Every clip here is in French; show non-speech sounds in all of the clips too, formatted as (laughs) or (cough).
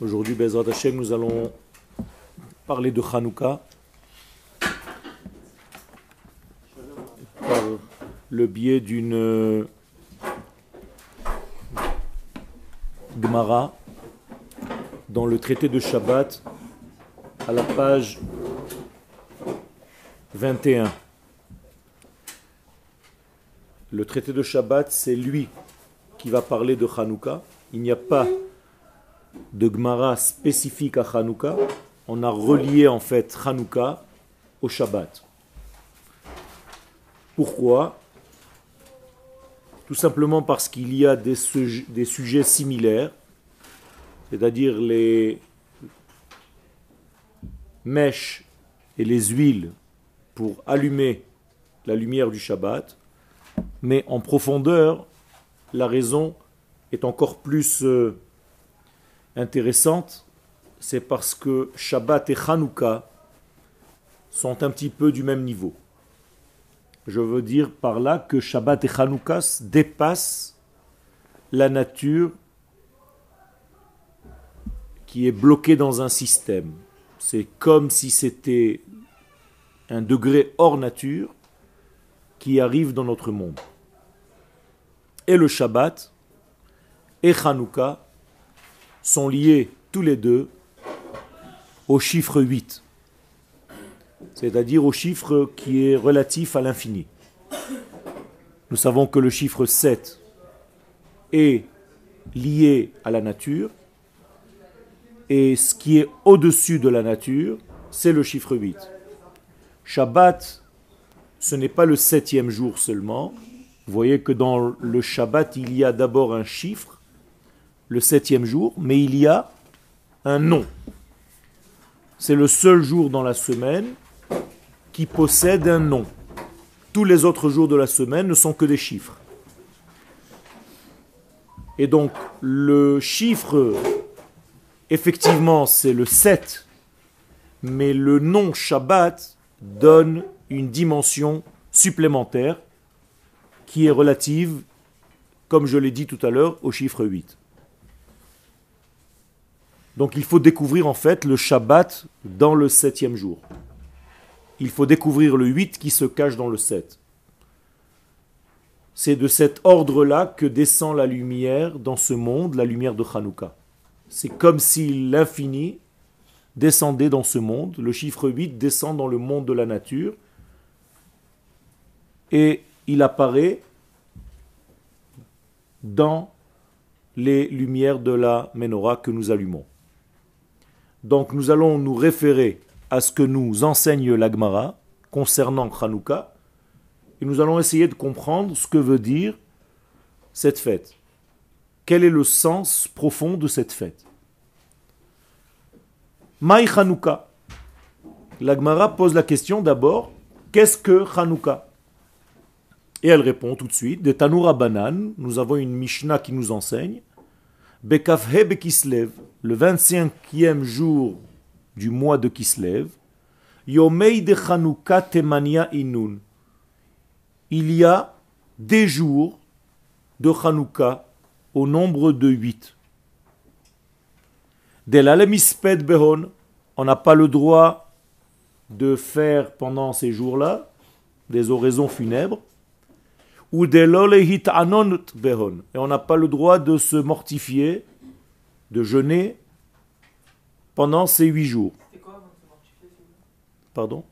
Aujourd'hui, Bezrat Hashem, nous allons parler de Hanouka par le biais d'une Gemara dans le traité de Shabbat à la page 21. Le traité de Shabbat, c'est lui qui va parler de Hanouka. Il n'y a pas de Gemara spécifique à Hanouka. On a relié en fait Hanouka au Shabbat. Pourquoi? Tout simplement parce qu'il y a des, sujets similaires, c'est-à-dire les mèches et les huiles pour allumer la lumière du Shabbat, mais en profondeur, la raison est encore plus euh, intéressante, c'est parce que Shabbat et Hanouka sont un petit peu du même niveau. Je veux dire par là que Shabbat et Hanouka dépassent la nature qui est bloquée dans un système. C'est comme si c'était un degré hors nature qui arrive dans notre monde. Et le Shabbat et Hanouka sont liés tous les deux au chiffre 8, c'est-à-dire au chiffre qui est relatif à l'infini. Nous savons que le chiffre 7 est lié à la nature, et ce qui est au-dessus de la nature, c'est le chiffre 8. Shabbat, ce n'est pas le septième jour seulement. Vous voyez que dans le Shabbat, il y a d'abord un chiffre, le septième jour, mais il y a un nom. C'est le seul jour dans la semaine qui possède un nom. Tous les autres jours de la semaine ne sont que des chiffres. Et donc le chiffre, effectivement, c'est le 7, mais le nom Shabbat donne une dimension supplémentaire qui est relative, comme je l'ai dit tout à l'heure, au chiffre 8. Donc il faut découvrir en fait le Shabbat dans le septième jour. Il faut découvrir le 8 qui se cache dans le 7. C'est de cet ordre-là que descend la lumière dans ce monde, la lumière de Hanouka. C'est comme si l'infini descendait dans ce monde, le chiffre 8 descend dans le monde de la nature, et il apparaît dans les lumières de la menorah que nous allumons. Donc nous allons nous référer à ce que nous enseigne l'Agmara concernant Hanouka, et nous allons essayer de comprendre ce que veut dire cette fête. Quel est le sens profond de cette fête? Maï Hanouka. L'Agmara pose la question d'abord, qu'est-ce que Hanouka? Et elle répond tout de suite, de Tanoura Banan, nous avons une Mishnah qui nous enseigne, Bekafhe Bekislev, le 25e jour du mois de Kislev, Yomei de Hanouka Temania Inun. Il y a des jours de Hanouka au nombre de huit. De behon, on n'a pas le droit de faire pendant ces jours-là des oraisons funèbres. Ou behon. Et on n'a pas le droit de se mortifier, de jeûner pendant ces huit jours. Pardon?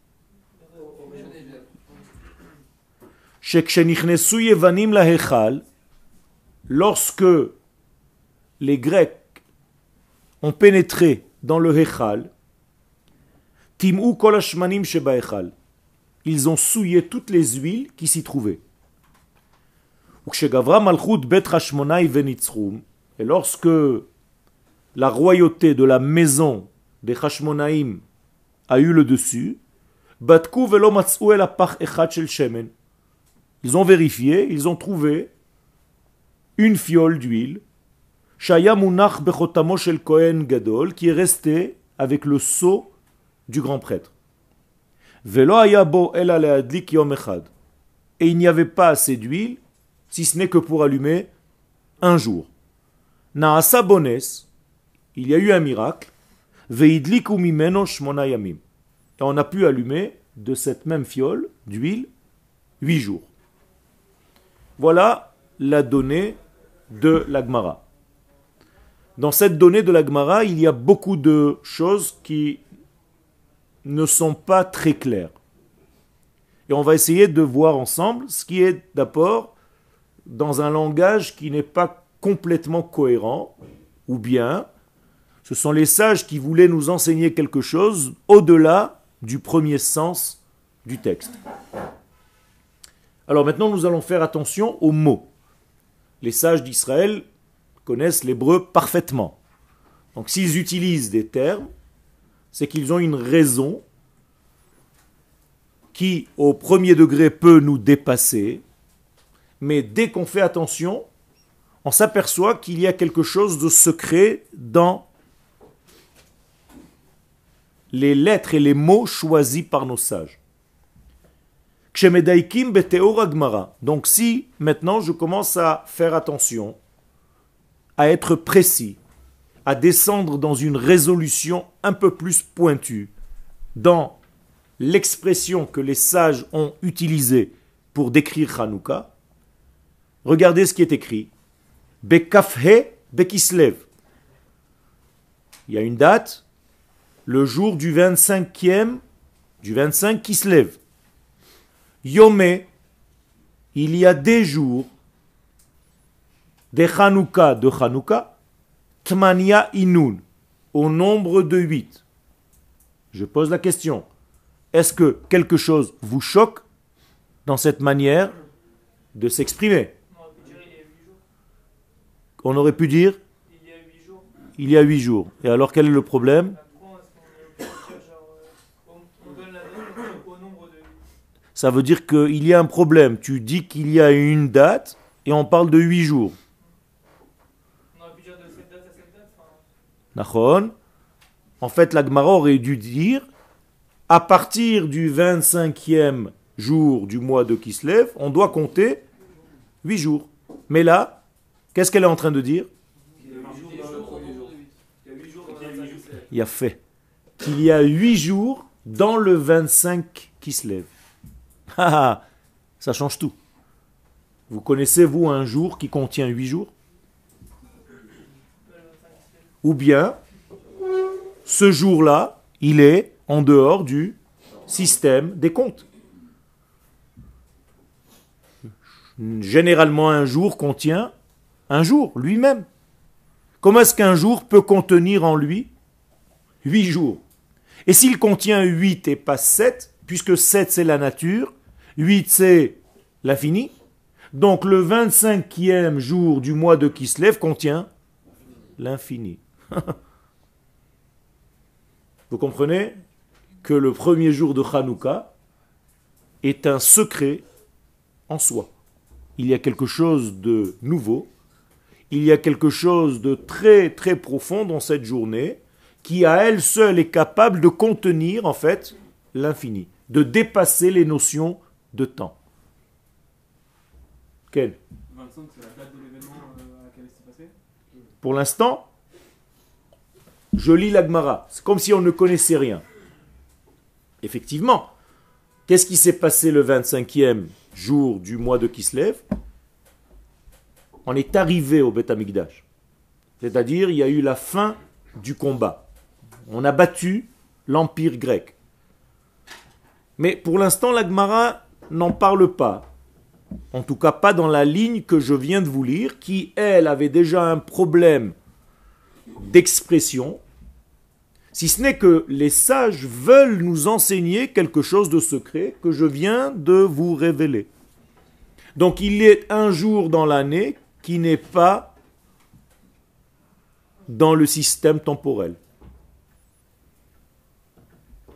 Lorsque les Grecs ont pénétré dans le Hechal, Timou kolashmanim sheba Ils ont souillé toutes les huiles qui s'y trouvaient. Et lorsque la royauté de la maison des Hashmonaïm a eu le dessus, ils ont vérifié, ils ont trouvé une fiole d'huile qui est resté avec le sceau du grand prêtre. Et il n'y avait pas assez d'huile, si ce n'est que pour allumer un jour. Naasa il y a eu un miracle. Veidliku mimeno shmona yamim. Et on a pu allumer de cette même fiole d'huile huit jours. Voilà la donnée de l'Agmara. Dans cette donnée de l'Agmara, il y a beaucoup de choses qui ne sont pas très claires. Et on va essayer de voir ensemble ce qui est d'abord dans un langage qui n'est pas complètement cohérent, ou bien ce sont les sages qui voulaient nous enseigner quelque chose au-delà du premier sens du texte. Alors maintenant, nous allons faire attention aux mots. Les sages d'Israël connaissent l'hébreu parfaitement. Donc s'ils utilisent des termes, c'est qu'ils ont une raison qui, au premier degré, peut nous dépasser, mais dès qu'on fait attention, on s'aperçoit qu'il y a quelque chose de secret dans les lettres et les mots choisis par nos sages. Donc si maintenant je commence à faire attention, à être précis, à descendre dans une résolution un peu plus pointue, dans l'expression que les sages ont utilisée pour décrire Hanouka, regardez ce qui est écrit. Bekafhe Bekislev. Il y a une date, le jour du 25e, du 25 Kislev. Yomé, il y a des jours des Hanouka de Hanouka, Tmania Inun, au nombre de huit. Je pose la question, est-ce que quelque chose vous choque dans cette manière de s'exprimer? On aurait pu dire il y a huit jours. Et alors quel est le problème ça veut dire qu'il y a un problème. Tu dis qu'il y a une date et on parle de huit jours. On aurait pu dire de cette date à cette date. En fait, la Gemara aurait dû dire à partir du 25e jour du mois de Kislev, on doit compter huit jours. Mais là, qu'est-ce qu'elle est en train de dire Il y a fait qu'il y a huit jours dans le 25 Kislev. (laughs) Ah, ça change tout. Vous connaissez, vous, un jour qui contient huit jours? Ou bien, ce jour-là, il est en dehors du système des comptes. Généralement, un jour contient un jour lui-même. Comment est-ce qu'un jour peut contenir en lui huit jours? Et s'il contient huit et pas sept, puisque sept c'est la nature, 8 c'est l'infini. Donc le 25e jour du mois de Kislev contient l'infini. (laughs) Vous comprenez que le premier jour de Hanouka est un secret en soi. Il y a quelque chose de nouveau, il y a quelque chose de très très profond dans cette journée qui à elle seule est capable de contenir en fait l'infini, de dépasser les notions de temps. Quel 25, c'est la date de l'événement euh, à laquelle passé? Pour l'instant, je lis l'Agmara. C'est comme si on ne connaissait rien. Effectivement, qu'est-ce qui s'est passé le 25e jour du mois de Kislev? On est arrivé au Beth Amikdash. C'est-à-dire, il y a eu la fin du combat. On a battu l'empire grec. Mais pour l'instant, l'Agmara n'en parle pas. En tout cas, pas dans la ligne que je viens de vous lire, qui, elle, avait déjà un problème d'expression, si ce n'est que les sages veulent nous enseigner quelque chose de secret que je viens de vous révéler. Donc il a un jour dans l'année qui n'est pas dans le système temporel.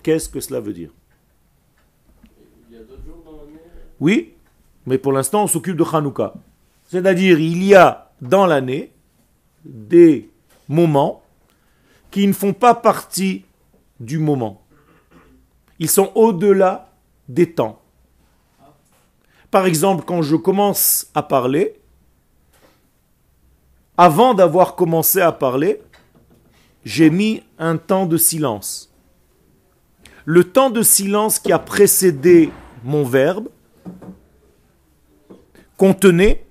Qu'est-ce que cela veut dire? Oui, mais pour l'instant, on s'occupe de Hanouka. C'est-à-dire, il y a dans l'année des moments qui ne font pas partie du moment. Ils sont au-delà des temps. Par exemple, quand je commence à parler, avant d'avoir commencé à parler, j'ai mis un temps de silence. Le temps de silence qui a précédé mon verbe contenait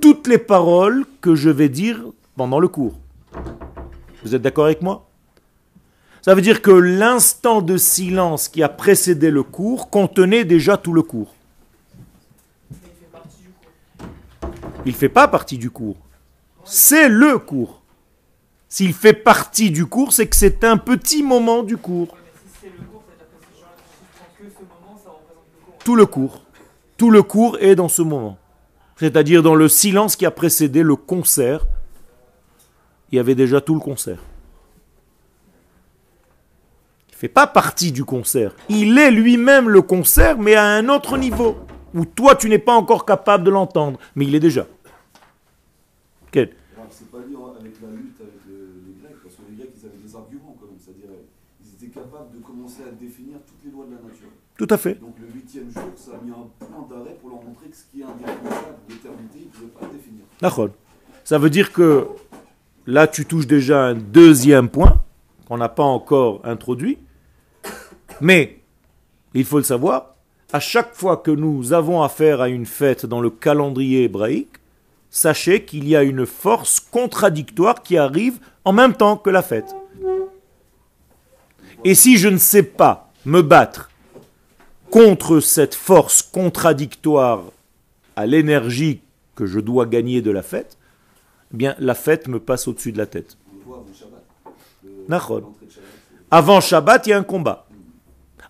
toutes les paroles que je vais dire pendant le cours. Vous êtes d'accord avec moi? Ça veut dire que l'instant de silence qui a précédé le cours contenait déjà tout le cours. Il ne fait pas partie du cours. C'est le cours. S'il fait partie du cours, c'est que c'est un petit moment du cours. Tout le cours. Tout le cours est dans ce moment. C'est-à-dire dans le silence qui a précédé le concert. Il y avait déjà tout le concert. Il ne fait pas partie du concert. Il est lui-même le concert, mais à un autre niveau. Où toi, tu n'es pas encore capable de l'entendre. Mais il est déjà. Quel C'est pas lié avec la lutte avec les Grecs, parce que les Grecs, ils avaient des arguments quand même. C'est-à-dire, ils étaient capables de commencer à définir toutes les lois de la nature. Tout à fait. Donc le huitième jour, ça a mis un point d'arrêt pour leur montrer que ce qui est indéfinissable, l'éternité, ils ne pouvaient pas le définir. D'accord. Ça veut dire que là, tu touches déjà un deuxième point qu'on n'a pas encore introduit. Mais, il faut le savoir, à chaque fois que nous avons affaire à une fête dans le calendrier hébraïque, sachez qu'il y a une force contradictoire qui arrive en même temps que la fête. Et si je ne sais pas me battre contre cette force contradictoire à l'énergie que je dois gagner de la fête, eh bien la fête me passe au-dessus de la tête. Avant Shabbat. Il y a un combat.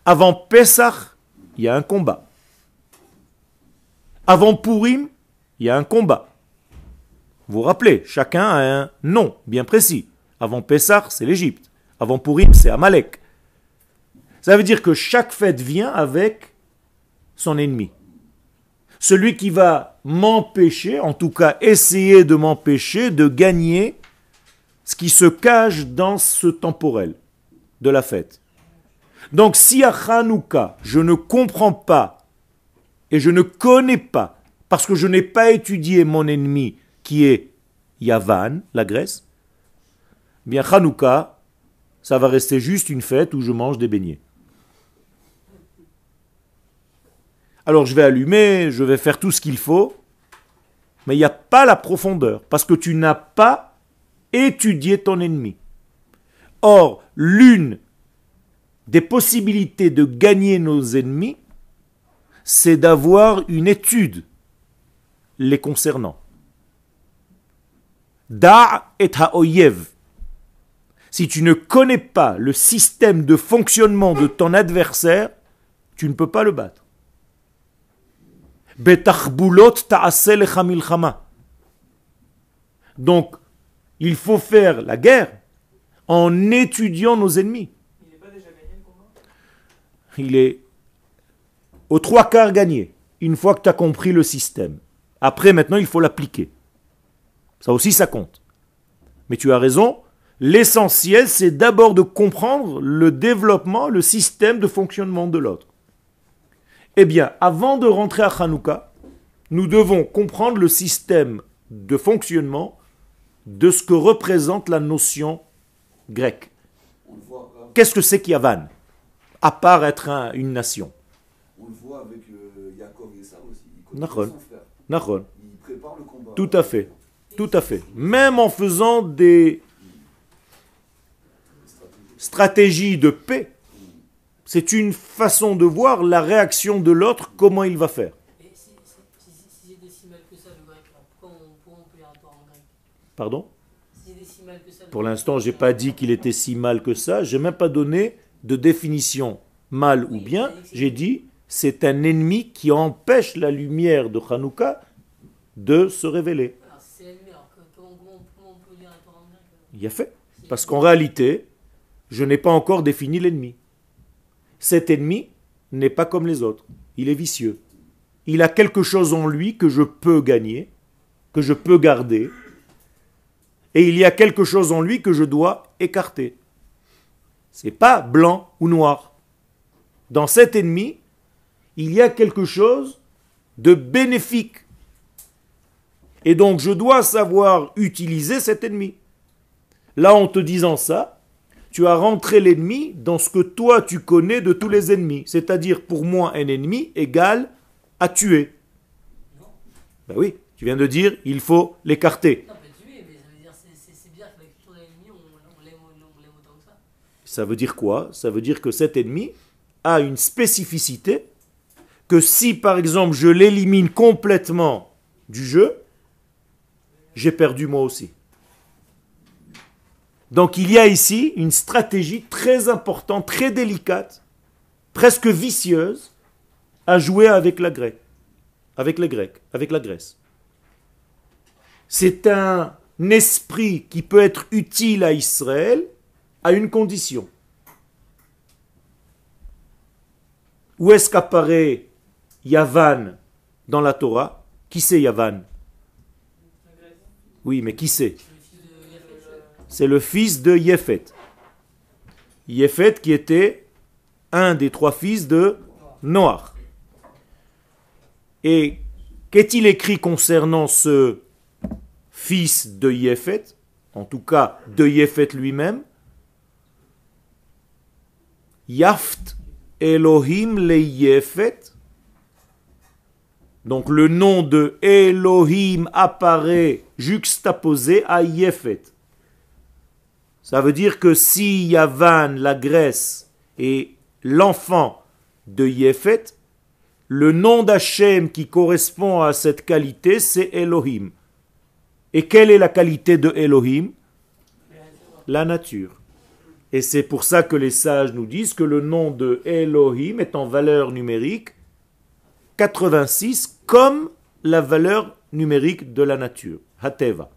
Avant Pessah, il y a un combat. Avant Purim, il y a un combat. Vous vous rappelez, chacun a un nom bien précis. Avant Pessah, c'est l'Égypte. Avant Purim, c'est Amalek. Ça veut dire que chaque fête vient avec son ennemi. Celui qui va m'empêcher, en tout cas essayer de m'empêcher de gagner ce qui se cache dans ce temporel de la fête. Donc si à Hanouka, je ne comprends pas et je ne connais pas, parce que je n'ai pas étudié mon ennemi qui est Yavan, la Grèce, bien Hanouka, ça va rester juste une fête où je mange des beignets. Alors je vais allumer, je vais faire tout ce qu'il faut, mais il n'y a pas la profondeur, parce que tu n'as pas étudié ton ennemi. Or, l'une des possibilités de gagner nos ennemis, c'est d'avoir une étude les concernant. Da et ha'oyev. Si tu ne connais pas le système de fonctionnement de ton adversaire, tu ne peux pas le battre. Milchama. Donc, il faut faire la guerre en étudiant nos ennemis. Il Il est aux trois quarts gagné, une fois que tu as compris le système. Après, maintenant, il faut l'appliquer. Ça aussi, ça compte. Mais tu as raison, l'essentiel, c'est d'abord de comprendre le développement, le système de fonctionnement de l'autre. Eh bien, avant de rentrer à Hanouka, nous devons comprendre le système de fonctionnement de ce que représente la notion grecque. Qu'est-ce que c'est qu'Yavan À part être un- une nation? on le voit avec euh, Yaakov et Esav aussi. Son frère. Il prépare le combat. Tout à fait. Tout à fait. Même en faisant des stratégies de paix, c'est une façon de voir la réaction de l'autre, comment il va faire. Pardon? Pour l'instant, j'ai pas dit qu'il était si mal que ça. J'ai même pas donné de définition mal ou bien. J'ai dit c'est un ennemi qui empêche la lumière de Hanouka de se révéler. Alors, si c'est l'ennemi, alors que- comment, comment, comment on peut lire la Torah en grec là Il a fait. Parce qu'en réalité, je n'ai pas encore défini l'ennemi. Cet ennemi n'est pas comme les autres. Il est vicieux. Il a quelque chose en lui que je peux gagner, que je peux garder. Et il y a quelque chose en lui que je dois écarter. C'est pas blanc ou noir. Dans cet ennemi, il y a quelque chose de bénéfique. Et donc je dois savoir utiliser cet ennemi. Là, en te disant ça, tu as rentré l'ennemi dans ce que toi tu connais de tous les ennemis. C'est-à-dire, pour moi, un ennemi égale à tuer. Ben oui, tu viens de dire, il faut l'écarter. Ça veut dire quoi? Ça veut dire que cet ennemi a une spécificité que si par exemple je l'élimine complètement du jeu, j'ai perdu moi aussi. Donc il y a ici une stratégie très importante, très délicate, presque vicieuse, à jouer avec la Grèce, avec les Grecs, avec la Grèce. C'est un esprit qui peut être utile à Israël à une condition. Où est-ce qu'apparaît Yavan dans la Torah? Qui c'est Yavan? Oui, mais qui c'est? C'est le fils de Yéphet. Yéphet qui était un des trois fils de Noach. Et qu'est-il écrit concernant ce fils de Yéphet En tout cas, de Yéphet lui-même? Yaft Elohim le Yéphet. Donc le nom de Elohim apparaît juxtaposé à Yéphet. Ça veut dire que si Yavan, la Grèce, est l'enfant de Yéphet, le nom d'Hachem qui correspond à cette qualité, c'est Elohim. Et quelle est la qualité de Elohim? La nature. Et c'est pour ça que les sages nous disent que le nom de Elohim est en valeur numérique 86 comme la valeur numérique de la nature, Hateva.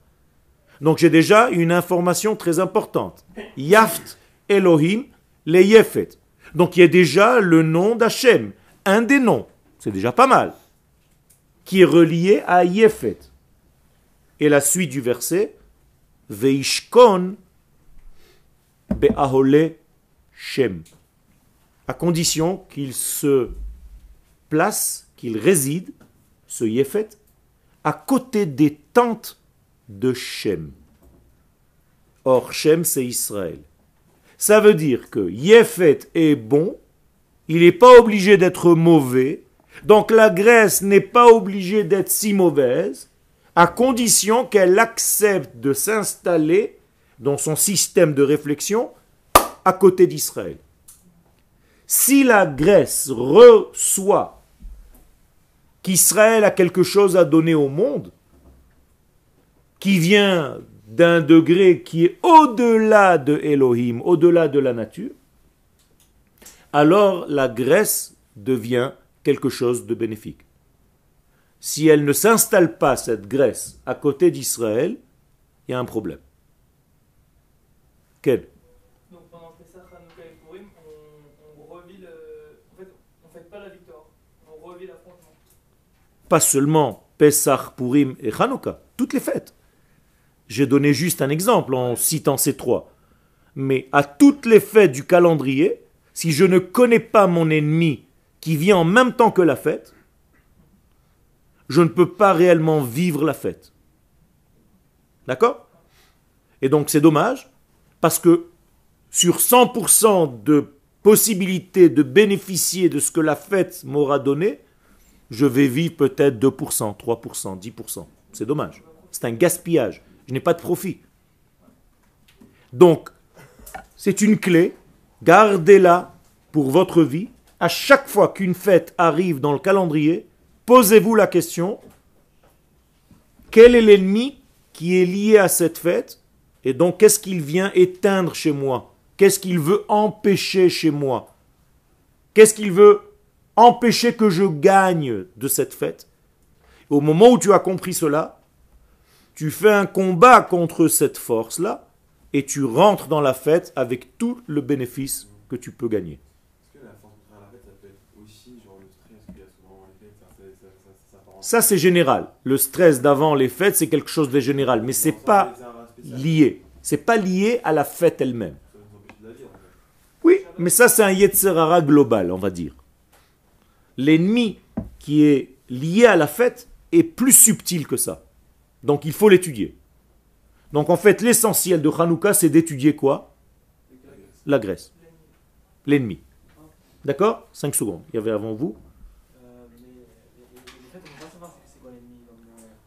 Donc j'ai déjà une information très importante. Yaft Elohim le Yefet. Donc il y a déjà le nom d'Hachem, un des noms, c'est déjà pas mal, qui est relié à Yefet. Et la suite du verset, Veishkon Be'ahole Shem. À condition qu'il se place, qu'il réside, ce Yefet, à côté des tentes de Shem. Or, Shem, c'est Israël. Ça veut dire que Yefet est bon, il n'est pas obligé d'être mauvais, donc la Grèce n'est pas obligée d'être si mauvaise, à condition qu'elle accepte de s'installer dans son système de réflexion à côté d'Israël. Si la Grèce reçoit qu'Israël a quelque chose à donner au monde, qui vient d'un degré qui est au-delà de Elohim, au-delà de la nature, alors la Grèce devient quelque chose de bénéfique. Si elle ne s'installe pas, cette Grèce, à côté d'Israël, il y a un problème. Quel Donc pendant Pessah, Hanouka et Purim, on, on revit le. En fait, on fête pas la victoire, on revit l'affrontement. Pas seulement Pesach, Purim et Hanouka, toutes les fêtes. J'ai donné juste un exemple en citant ces trois. Mais à toutes les fêtes du calendrier, si je ne connais pas mon ennemi qui vient en même temps que la fête, je ne peux pas réellement vivre la fête. D'accord? Et donc c'est dommage, parce que sur 100% de possibilités de bénéficier de ce que la fête m'aura donné, je vais vivre peut-être 2%, 3%, 10%. C'est dommage. C'est un gaspillage. Je n'ai pas de profit. Donc, c'est une clé. Gardez-la pour votre vie. À chaque fois qu'une fête arrive dans le calendrier, posez-vous la question, quel est l'ennemi qui est lié à cette fête Et donc, qu'est-ce qu'il vient éteindre chez moi? Qu'est-ce qu'il veut empêcher chez moi? Qu'est-ce qu'il veut empêcher que je gagne de cette fête? Au moment où tu as compris cela, tu fais un combat contre cette force-là et tu rentres dans la fête avec tout le bénéfice que tu peux gagner. Ça c'est général. Le stress d'avant les fêtes, c'est quelque chose de général, mais c'est pas lié. C'est pas lié à la fête elle-même. Oui, mais ça, c'est un Yetzerara global, on va dire. L'ennemi qui est lié à la fête est plus subtil que ça. Donc il faut l'étudier. Donc en fait, l'essentiel de Hanouka, c'est d'étudier quoi? La graisse, l'ennemi. D'accord? 5 secondes. Il y avait avant vous.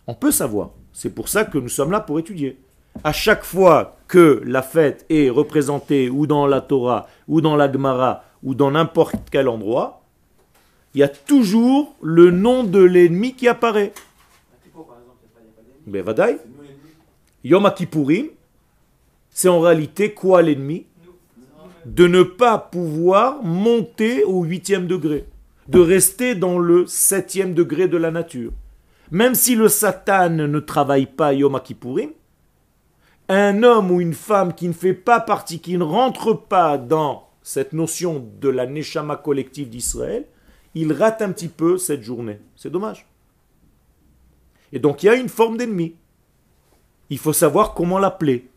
On peut savoir. C'est pour ça que nous sommes là pour étudier. À chaque fois que la fête est représentée ou dans la Torah, ou dans la Gemara, ou dans n'importe quel endroit, il y a toujours le nom de l'ennemi qui apparaît. L'ennemi. Yom Kippourim, c'est en réalité quoi l'ennemi? De ne pas pouvoir monter au huitième degré, de rester dans le septième degré de la nature. Même si le Satan ne travaille pas Yom Kippourim, un homme ou une femme qui ne fait pas partie, qui ne rentre pas dans cette notion de la Neshama collective d'Israël, il rate un petit peu cette journée. C'est dommage. Et donc il y a une forme d'ennemi. Il faut savoir comment l'appeler.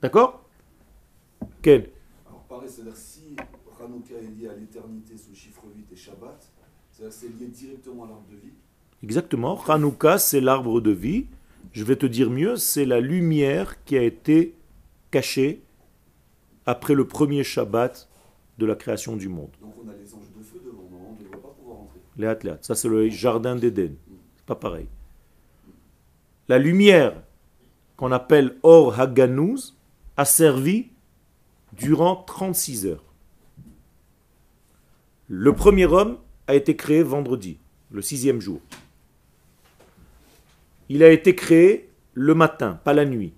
D'accord? Quel Alors pareil, c'est-à-dire si Hanouka est lié à l'éternité sous le chiffre 8 et Shabbat, c'est-à-dire c'est lié directement à l'arbre de vie? Exactement. Hanouka, c'est l'arbre de vie. Je vais te dire mieux, c'est la lumière qui a été cachée après le premier Shabbat de la création du monde. Donc on a les anges de feu devant, normalement, on ne devrait pas pouvoir rentrer. Les. Ça, c'est le jardin d'Éden. C'est pas pareil. La lumière qu'on appelle Or Haganouz a servi durant 36 heures. Le premier homme a été créé vendredi, le sixième jour. Il a été créé le matin, pas la nuit.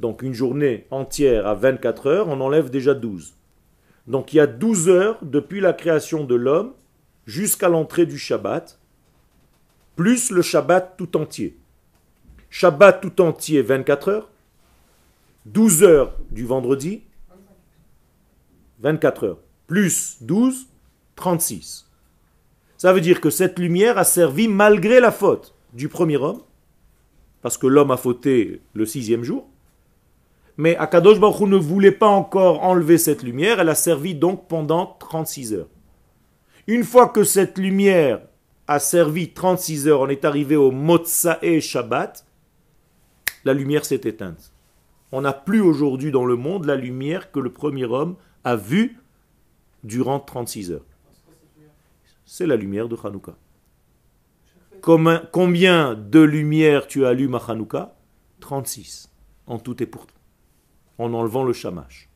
Donc une journée entière à 24 heures, on enlève déjà 12. Donc il y a 12 heures depuis la création de l'homme jusqu'à l'entrée du Shabbat, plus le Shabbat tout entier. Shabbat tout entier, 24 heures. 12 heures du vendredi, 24 heures. Plus 12, 36. Ça veut dire que cette lumière a servi malgré la faute du premier homme, parce que l'homme a fauté le sixième jour. Mais Akadosh Baruch ne voulait pas encore enlever cette lumière, elle a servi donc pendant 36 heures. Une fois que cette lumière a servi 36 heures, on est arrivé au Motsae Shabbat, la lumière s'est éteinte. On n'a plus aujourd'hui dans le monde la lumière que le premier homme a vue durant 36 heures. C'est la lumière de Hanouka. Combien de lumières tu allumes à Hanouka? 36. En tout et pour tout. En enlevant le shamash.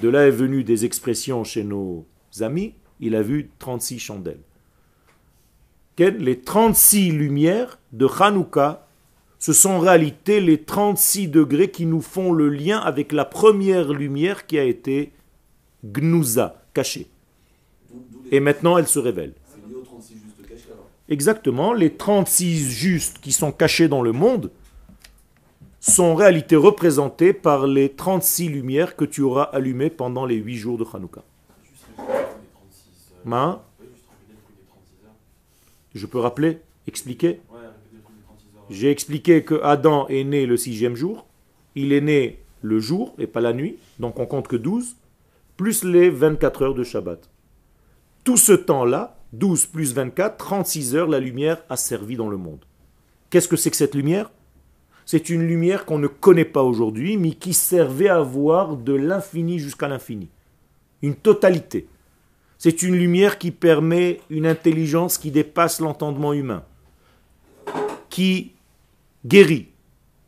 De là est venue des expressions chez nos amis. Il a vu 36 chandelles. Les 36 lumières de Hanouka, ce sont en réalité les 36 degrés qui nous font le lien avec la première lumière qui a été gnouza, cachée. Et maintenant, elle se révèle. C'est lié aux 36 justes cachés alors. Exactement, les 36 justes qui sont cachés dans le monde sont en réalité représentés par les 36 lumières que tu auras allumées pendant les 8 jours de Hanouka. Juste répéter les 36 heures. Ma, Vous pouvez juste répéter le truc des 36 je peux rappeler, expliquer Ouais, répéter le truc des 36 heures. J'ai expliqué que Adam est né le sixième jour. Il est né le jour et pas la nuit. Donc on compte que 12, plus les 24 heures de Shabbat. Tout ce temps-là, 12 plus 24, 36 heures, la lumière a servi dans le monde. Qu'est-ce que c'est que cette lumière? C'est une lumière qu'on ne connaît pas aujourd'hui, mais qui servait à voir de l'infini jusqu'à l'infini. Une totalité. C'est une lumière qui permet une intelligence qui dépasse l'entendement humain qui guérit,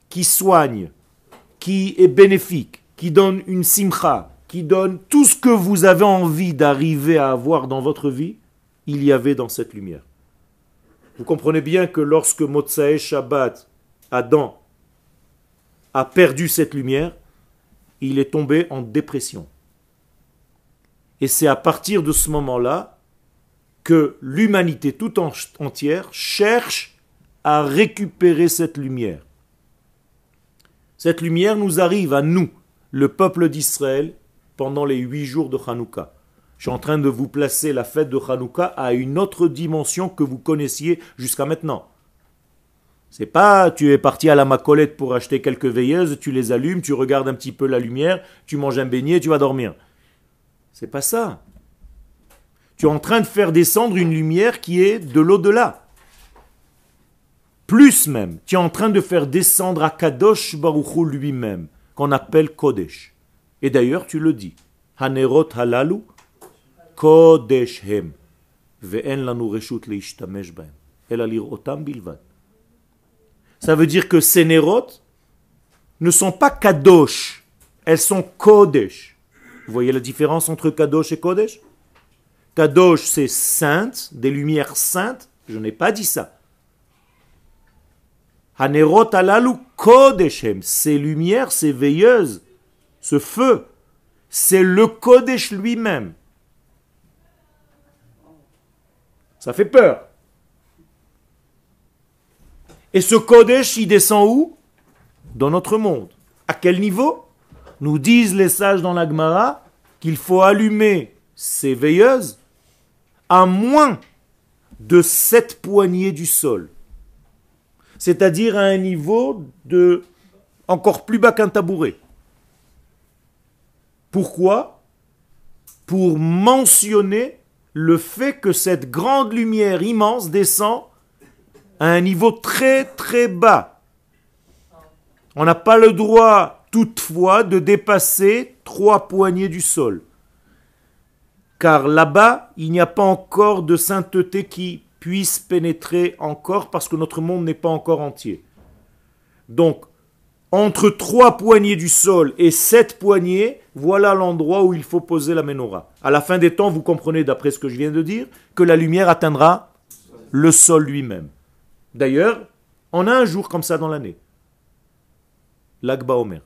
qui soigne, qui est bénéfique, qui donne une simcha, qui donne tout ce que vous avez envie d'arriver à avoir dans votre vie, il y avait dans cette lumière. Vous comprenez bien que lorsque Motsae Shabbat, Adam, a perdu cette lumière, il est tombé en dépression. Et c'est à partir de ce moment-là que l'humanité tout en- entière cherche à récupérer cette lumière. Cette lumière nous arrive à nous, le peuple d'Israël, pendant les huit jours de Hanouka. Je suis en train de vous placer la fête de Hanouka à une autre dimension que vous connaissiez jusqu'à maintenant. C'est pas tu es parti à la macolette pour acheter quelques veilleuses, tu les allumes, tu regardes un petit peu la lumière, tu manges un beignet, tu vas dormir. C'est pas ça. Tu es en train de faire descendre une lumière qui est de l'au-delà Plus même, tu es en train de faire descendre à Kadosh Baruchou lui-même, qu'on appelle Kodesh. Et d'ailleurs, tu le dis. Hanerot halalu Kodesh hem. Ça veut dire que ces Nerot ne sont pas Kadosh, elles sont Kodesh. Vous voyez la différence entre Kadosh et Kodesh? Kadosh, c'est sainte, des lumières saintes. Je n'ai pas dit ça. Hanerot alalu Kodeshem, ces lumières, ces veilleuses, ce feu, c'est le Kodesh lui-même. Ça fait peur. Et ce Kodesh, il descend où? Dans notre monde. À quel niveau? Nous disent les sages dans la Gemara qu'il faut allumer ces veilleuses à moins de sept poignées du sol. C'est-à-dire à un niveau de encore plus bas qu'un tabouret. Pourquoi? Pour mentionner le fait que cette grande lumière immense descend à un niveau très très bas. On n'a pas le droit toutefois de dépasser trois poignées du sol. Car là-bas, il n'y a pas encore de sainteté qui puisse pénétrer encore parce que notre monde n'est pas encore entier. Donc, entre trois poignées du sol et sept poignées, voilà l'endroit où il faut poser la menorah. À la fin des temps, vous comprenez, d'après ce que je viens de dire, que la lumière atteindra le sol lui-même. D'ailleurs, on a un jour comme ça dans l'année. L'Akba Omer.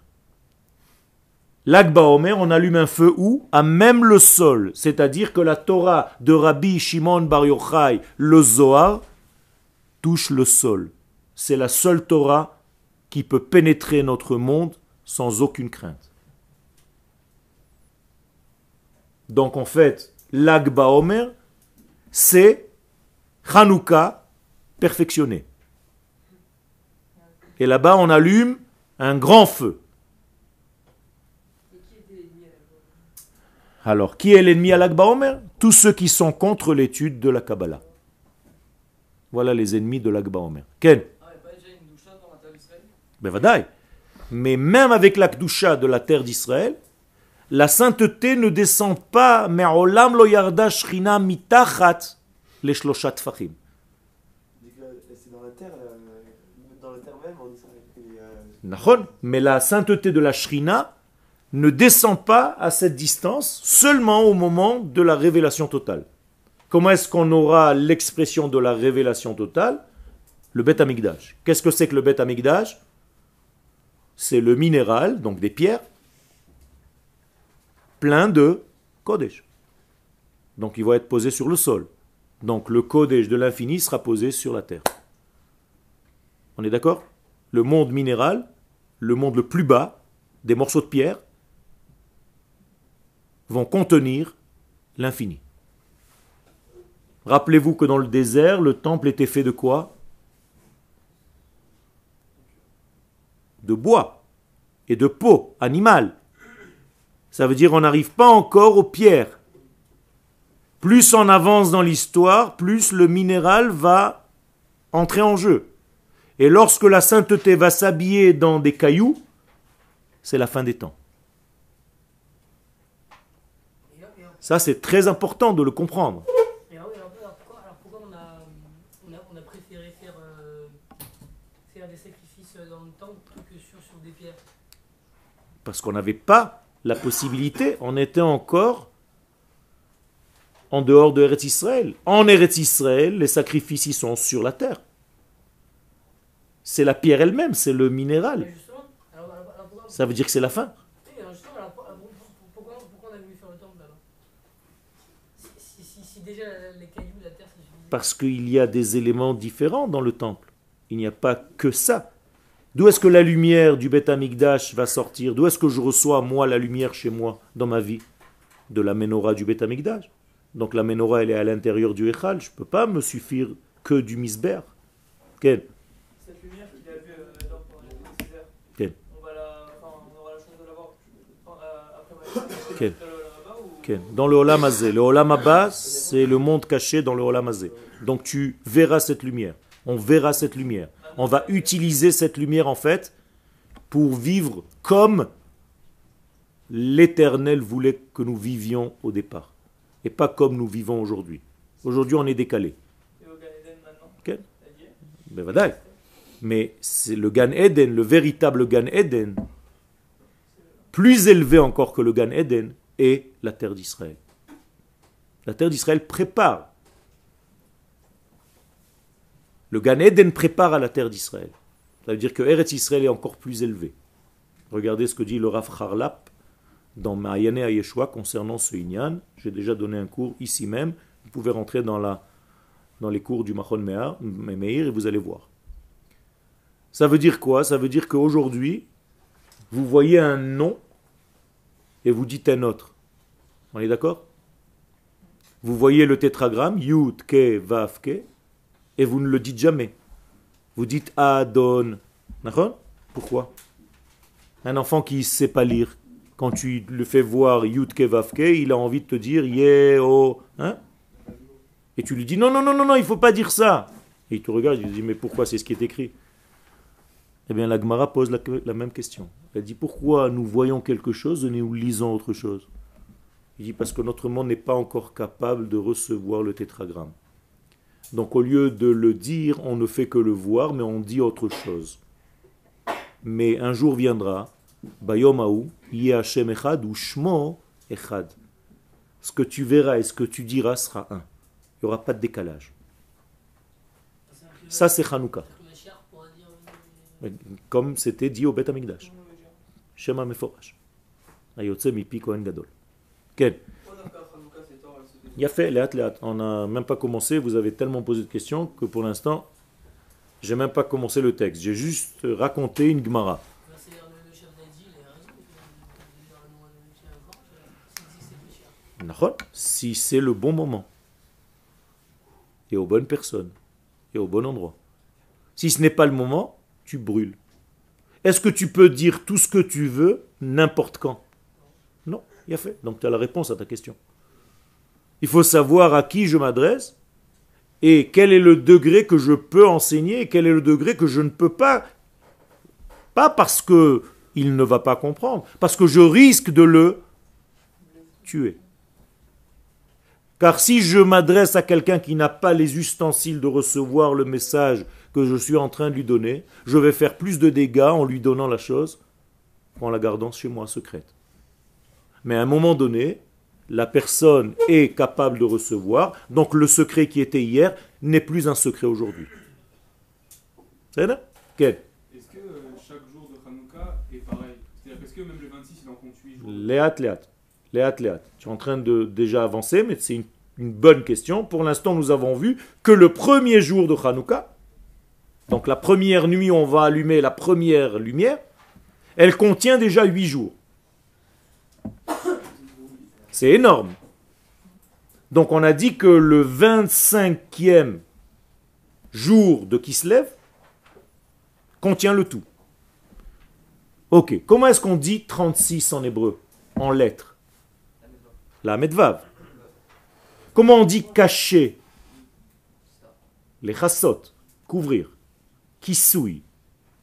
L'Akba Omer, on allume un feu où? À même le sol. C'est-à-dire que la Torah de Rabbi Shimon Bar Yochai, le Zohar, touche le sol. C'est la seule Torah qui peut pénétrer notre monde sans aucune crainte. Donc en fait, l'Akba Omer, c'est Hanouka perfectionné. Et là-bas, on allume un grand feu. Et qui était l'ennemi à la Alors, qui est l'ennemi à l'Akba Omer? Tous ceux qui sont contre l'étude de la Kabbalah. Voilà les ennemis de l'Akba Omer. Ken? Ah, et pas déjà une doucha dans la terre d'Israël Ben vadaï. Mais même avec la Kdusha de la terre d'Israël, la sainteté ne descend pas, mais olam lo yarda shrina mitachat les shloshat fachim. dit que C'est dans la terre, euh, dans la terre même en Israël. Et, euh, Nachon. Mais la sainteté de la Shrina ne descend pas à cette distance seulement au moment de la révélation totale. Comment est-ce qu'on aura l'expression de la révélation totale? Le Beth Amikdash. Qu'est-ce que c'est que le Beth Amikdash? C'est le minéral, donc des pierres, plein de Kodesh. Donc il va être posé sur le sol. Donc le Kodesh de l'infini sera posé sur la terre. On est d'accord? Le monde minéral, le monde le plus bas, des morceaux de pierre, vont contenir l'infini. Rappelez-vous que dans le désert, le temple était fait de quoi? De bois et de peau animale. Ça veut dire on n'arrive pas encore aux pierres. Plus on avance dans l'histoire, plus le minéral va entrer en jeu. Et lorsque la sainteté va s'habiller dans des cailloux, c'est la fin des temps. Et là- et alors- Ça, c'est très important de le comprendre. et alors- pourquoi, alors pourquoi on, a, on, a, on a préféré faire, euh, faire des sacrifices dans le temple plutôt que sur, sur des pierres? Parce qu'on n'avait pas la possibilité, on était encore en dehors de Eretz Israël. En Eretz Israël, les sacrifices sont sur la terre. C'est la pierre elle-même, c'est le minéral. Ça veut dire que c'est la fin. oui, alors justement, alors, pour- alors, pour- pour- pourquoi, pourquoi on a voulu faire le temple là-bas si, si, si, si déjà les cailloux, la terre, ça suffit. Parce qu'il y a des éléments différents dans le temple. Il n'y a pas que ça. D'où est-ce que la lumière du Beth Amikdash va sortir? D'où est-ce que je reçois, moi, la lumière chez moi, dans ma vie? De la menorah du Beth Amikdash. Donc la menorah, elle est à l'intérieur du Echal. Je ne peux pas me suffire que du misber. Quel? Cette lumière qu'il a vue euh, dans pendant les 6 heures, Quelle on, va la, enfin, on aura la chance de la voir enfin, euh, après Quelle dans le- Olam Hazé. Le Olam Abba, c'est le monde caché dans le Olam Hazé. Donc tu verras cette lumière. On verra cette lumière. On va utiliser cette lumière en fait pour vivre comme l'Éternel voulait que nous vivions au départ. Et pas comme nous vivons aujourd'hui. Aujourd'hui, on est décalé. Et au Gan Eden maintenant? Ok. ça y est? Ben. Mais c'est le Gan Eden, le véritable Gan Eden, plus élevé encore que le Gan Eden, est la terre d'Israël. La terre d'Israël prépare. Le Gan Eden prépare à la terre d'Israël. Ça veut dire que Eretz Israël est encore plus élevé. Regardez ce que dit le Rav Harlap dans Ma'ayane à Yeshua concernant ce Inyan. J'ai déjà donné un cours ici même. Vous pouvez rentrer dans, la, dans les cours du Machon Meir Meir et vous allez voir. Ça veut dire quoi? Ça veut dire qu'aujourd'hui, vous voyez un nom et vous dites un autre. On est d'accord? Vous voyez le tétragramme, Yud, Ke, et vous ne le dites jamais. Vous dites Adon. D'accord? Pourquoi? Un enfant qui ne sait pas lire, quand tu le fais voir Yud, Ke, il a envie de te dire Ye, O. Hein? Et tu lui dis Non, non, non, non, non, il ne faut pas dire ça. Et il te regarde, il te dit Mais pourquoi c'est ce qui est écrit? Eh bien, la Gemara pose la, même question. Elle dit pourquoi nous voyons quelque chose et nous lisons autre chose? Il dit parce que notre monde n'est pas encore capable de recevoir le tétragramme. Donc, au lieu de le dire, on ne fait que le voir, mais on dit autre chose. Mais un jour viendra, Bayomaou, Yé Hashem Echad ou Shmo Echad. Ce que tu verras et ce que tu diras sera un. Il n'y aura pas de décalage. Ça, c'est Hanouka. Comme c'était dit au Beth Amikdash. Shema Meforash. Ayotse mipi Kohen Gadol. Fait- il a fait, léat, léat. On n'a même pas commencé, vous avez tellement posé de questions que pour l'instant, j'ai même pas commencé le texte. J'ai juste raconté une Gemara. Si c'est le bon moment, et aux bonnes personnes, et au bon endroit. Si ce n'est pas le moment, tu brûles. Est-ce que tu peux dire tout ce que tu veux n'importe quand? Non, il a fait. Donc tu as la réponse à ta question. Il faut savoir à qui je m'adresse et quel est le degré que je peux enseigner et quel est le degré que je ne peux pas. Pas parce que il ne va pas comprendre, parce que je risque de le tuer. Car si je m'adresse à quelqu'un qui n'a pas les ustensiles de recevoir le message que je suis en train de lui donner, je vais faire plus de dégâts en lui donnant la chose qu'en la gardant chez moi secrète. Mais à un moment donné, la personne est capable de recevoir, donc le secret qui était hier n'est plus un secret aujourd'hui. C'est là? Quel? Est-ce que euh, chaque jour de Hanouka est pareil? C'est-à-dire qu'est-ce que même le 26 il en compte 8 jours? Léat, Léat. Léat, Léat. Tu es en train de déjà avancer, mais c'est une, une bonne question. Pour l'instant, nous avons vu que le premier jour de Hanouka, donc la première nuit, on va allumer la première lumière, elle contient déjà huit jours. C'est énorme. Donc on a dit que le 25e jour de Kislev contient le tout. Ok, comment est-ce qu'on dit 36 en hébreu, en lettres? La medvav. Comment on dit cacher? Les chassot, couvrir. Kissoui.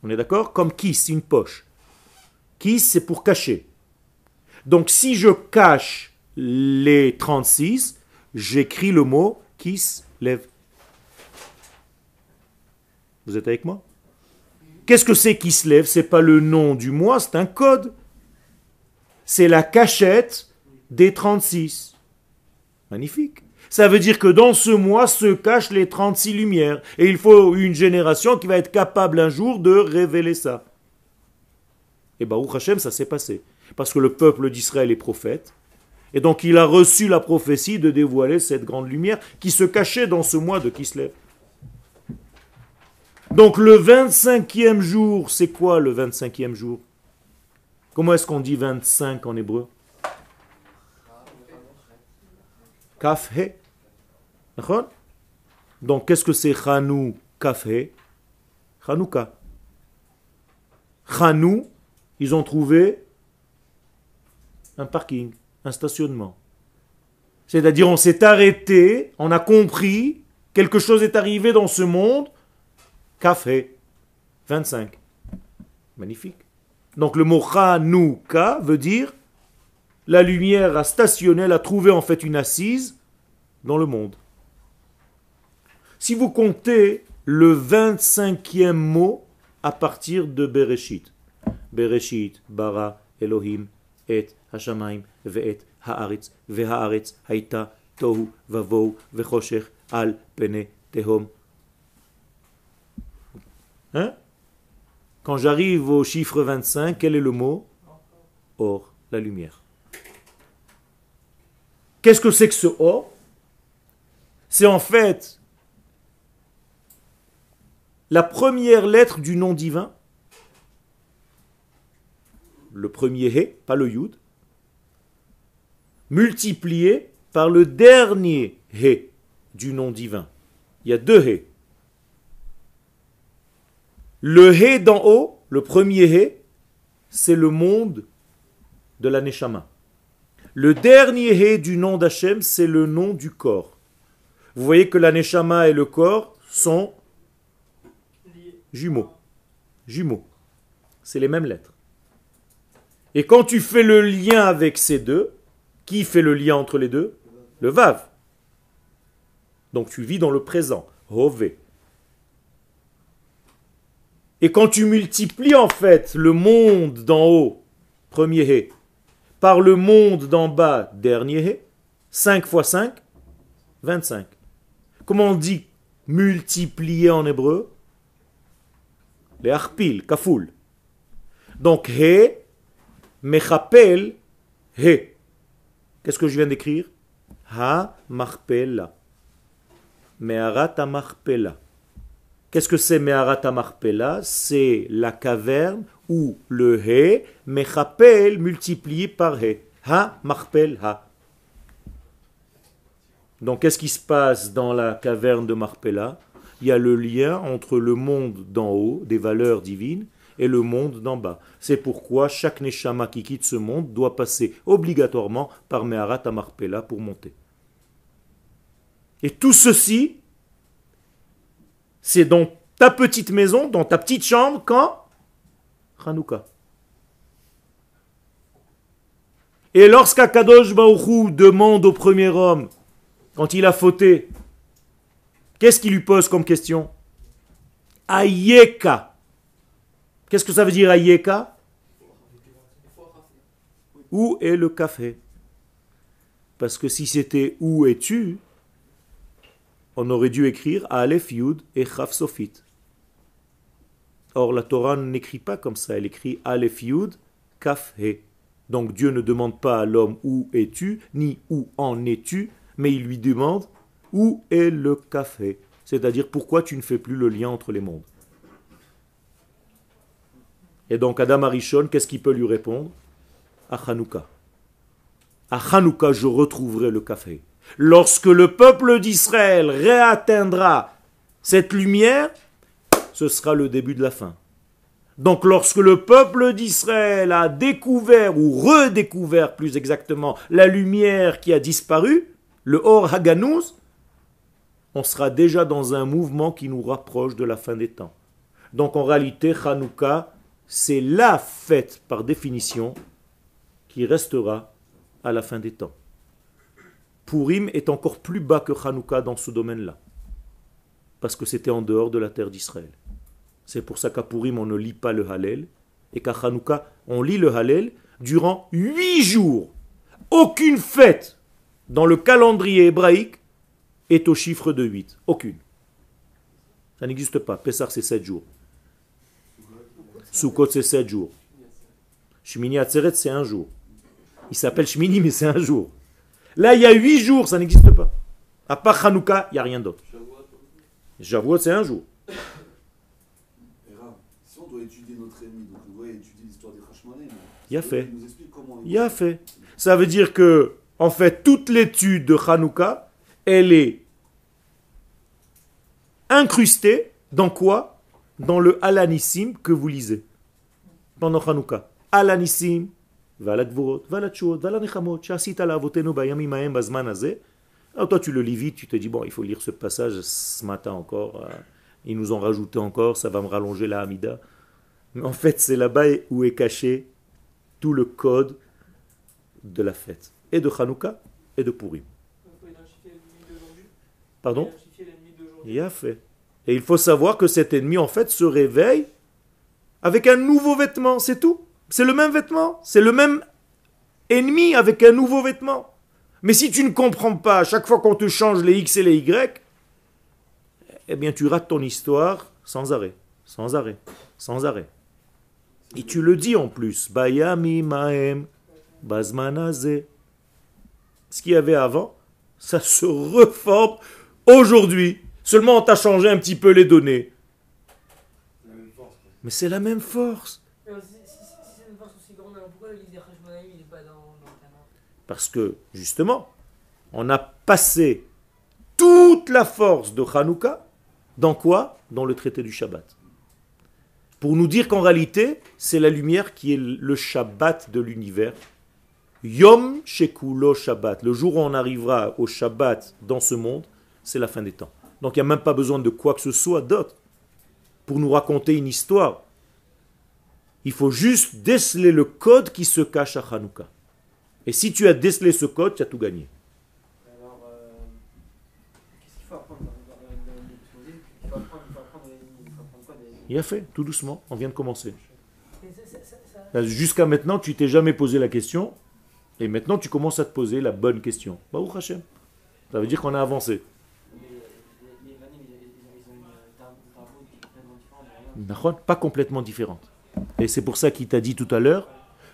On est d'accord? Comme kiss, une poche. Kiss, c'est pour cacher. Donc si je cache les 36, j'écris le mot kiss lève. Vous êtes avec moi? Qu'est-ce que c'est lève? C'est pas le nom du mois, c'est un code. C'est la cachette des 36. Magnifique. Ça veut dire que dans ce mois se cachent les 36 lumières. Et il faut une génération qui va être capable un jour de révéler ça. Et Baruch Hashem, ça s'est passé. Parce que le peuple d'Israël est prophète. Et donc il a reçu la prophétie de dévoiler cette grande lumière qui se cachait dans ce mois de Kislev. Donc le 25e jour, c'est quoi le 25e jour? Comment est-ce qu'on dit 25 en hébreu? Kaf he. D'accord Donc qu'est-ce que c'est Chanou Kaf he Chanouka. Chanou, ils ont trouvé un parking, un stationnement. C'est-à-dire on s'est arrêté, on a compris, quelque chose est arrivé dans ce monde, café. 25. Magnifique. Donc le mot Chanouka veut dire la lumière a stationné, elle a trouvé en fait une assise dans le monde. Si vous comptez le 25e mot à partir de Bereshit, Bereshit, bara, Elohim, et, Hashamaim, ve'et, haaretz, ve'haaretz, haïta, tohu, vavou, ve'choshech, al, pene, tehom. Hein? Quand j'arrive au chiffre 25, quel est le mot? Or, la lumière. Qu'est-ce que c'est que ce or? C'est en fait la première lettre du nom divin, le premier He, pas le Yud, multiplié par le dernier He du nom divin. Il y a deux He. Le He d'en haut, le premier He, c'est le monde de la Neshama. Le dernier He du nom d'Hachem, c'est le nom du corps. Vous voyez que la Neshama et le corps sont jumeaux. Jumeaux. C'est les mêmes lettres. Et quand tu fais le lien avec ces deux, qui fait le lien entre les deux? Le Vav. Donc tu vis dans le présent. Hové. Et quand tu multiplies en fait le monde d'en haut, premier He, par le monde d'en bas, dernier He, 5 fois 5, 25. Comment on dit multiplier en hébreu? Les arpil, kafoul. Donc He, mechapel, He. Qu'est-ce que je viens d'écrire? Ha marpela. Meharat marpela. Qu'est-ce que c'est Meharat marpela C'est la caverne où le He, mechapel, multiplié par He. Ha marpel ha. Donc qu'est-ce qui se passe dans la caverne de Marpella? Il y a le lien entre le monde d'en haut, des valeurs divines, et le monde d'en bas. C'est pourquoi chaque Neshama qui quitte ce monde doit passer obligatoirement par Meharat à Marpella pour monter. Et tout ceci, c'est dans ta petite maison, dans ta petite chambre, quand Hanouka. Et lorsqu'Akadosh Baruchou demande au premier homme, quand il a fauté, qu'est-ce qu'il lui pose comme question Ayeka. Qu'est-ce que ça veut dire Ayeka Où est le café Parce que si c'était où es-tu, on aurait dû écrire Aleph Yud et Chaf Sofit. Or, la Torah n'écrit pas comme ça, elle écrit Aleph Yud. Donc Dieu ne demande pas à l'homme où es-tu, ni où en es-tu, mais il lui demande où est le café? C'est-à-dire pourquoi tu ne fais plus le lien entre les mondes? Et donc Adam Arishon, qu'est-ce qu'il peut lui répondre? À Hanouka. À Hanouka, je retrouverai le café. Lorsque le peuple d'Israël réatteindra cette lumière, ce sera le début de la fin. Donc lorsque le peuple d'Israël a découvert ou redécouvert plus exactement la lumière qui a disparu, le Or Haganous, on sera déjà dans un mouvement qui nous rapproche de la fin des temps. Donc en réalité, Hanouka, c'est la fête par définition qui restera à la fin des temps. Purim est encore plus bas que Hanouka dans ce domaine-là, parce que c'était en dehors de la terre d'Israël. C'est pour ça qu'à Purim, on ne lit pas le Hallel, et qu'à Hanouka, on lit le Hallel durant huit jours. Aucune fête dans le calendrier hébraïque est au chiffre de 8. Aucune. Ça n'existe pas. Pessar, c'est 7 jours. Sukkot, c'est 7 jours. Shmini Atzeret, c'est un jour. Il s'appelle Shmini, mais c'est un jour. Là, il y a 8 jours, ça n'existe pas. À part Hanouka, il n'y a rien d'autre. Shavuot, c'est un jour. Si on doit étudier notre ennemi, donc on doit étudier l'histoire des Hashmonaïm, Il a fait. Il Il a fait. Ça veut dire que, en fait, toute l'étude de Hanouka, elle est incrustée dans quoi? Dans le Alanissim que vous lisez pendant Hanouka. Alanissim, Valagvorot, Valachot, Valanechamot, Shasita Lavotenu Bayamim Mahem Bazman Azeh. Alors toi tu le lis vite, tu te dis bon il faut lire ce passage ce matin encore. euh, Ils nous ont rajouté encore, ça va me rallonger la Hamida. Mais en fait, c'est là-bas où est caché tout le code de la fête. Et de Hanouka et de Purim. Il faut identifier l'ennemi d'aujourd'hui. Pardon. Il a fait. Et il faut savoir que cet ennemi, en fait, se réveille avec un nouveau vêtement, c'est tout. C'est le même vêtement. C'est le même ennemi avec un nouveau vêtement. Mais si tu ne comprends pas, à chaque fois qu'on te change les X et les Y, eh bien tu rates ton histoire sans arrêt, sans arrêt, sans arrêt. Et tu le dis en plus. Bayami maem bazmanaze. Ce qu'il y avait avant, ça se reforme aujourd'hui. Seulement on t'a changé un petit peu les données. Mais c'est la même force. Parce que, justement, on a passé toute la force de Hanouka dans quoi? Dans le traité du Shabbat. Pour nous dire qu'en réalité, c'est la lumière qui est le Shabbat de l'univers. Yom Shekulo Shabbat. Le jour où on arrivera au Shabbat dans ce monde, c'est la fin des temps. Donc il n'y a même pas besoin de quoi que ce soit d'autre pour nous raconter une histoire. Il faut juste déceler le code qui se cache à Hanouka. Et si tu as décelé ce code, tu as tout gagné. Alors, euh, qu'est-ce qu'il faut apprendre il faut apprendre, il faut apprendre, il faut apprendre quoi des... Il a fait, tout doucement, on vient de commencer. Jusqu'à maintenant, tu t'es jamais posé la question, et maintenant tu commences à te poser la bonne question. Baruch Hashem. Ça veut dire qu'on a avancé. Pas complètement différente. Et c'est pour ça qu'il t'a dit tout à l'heure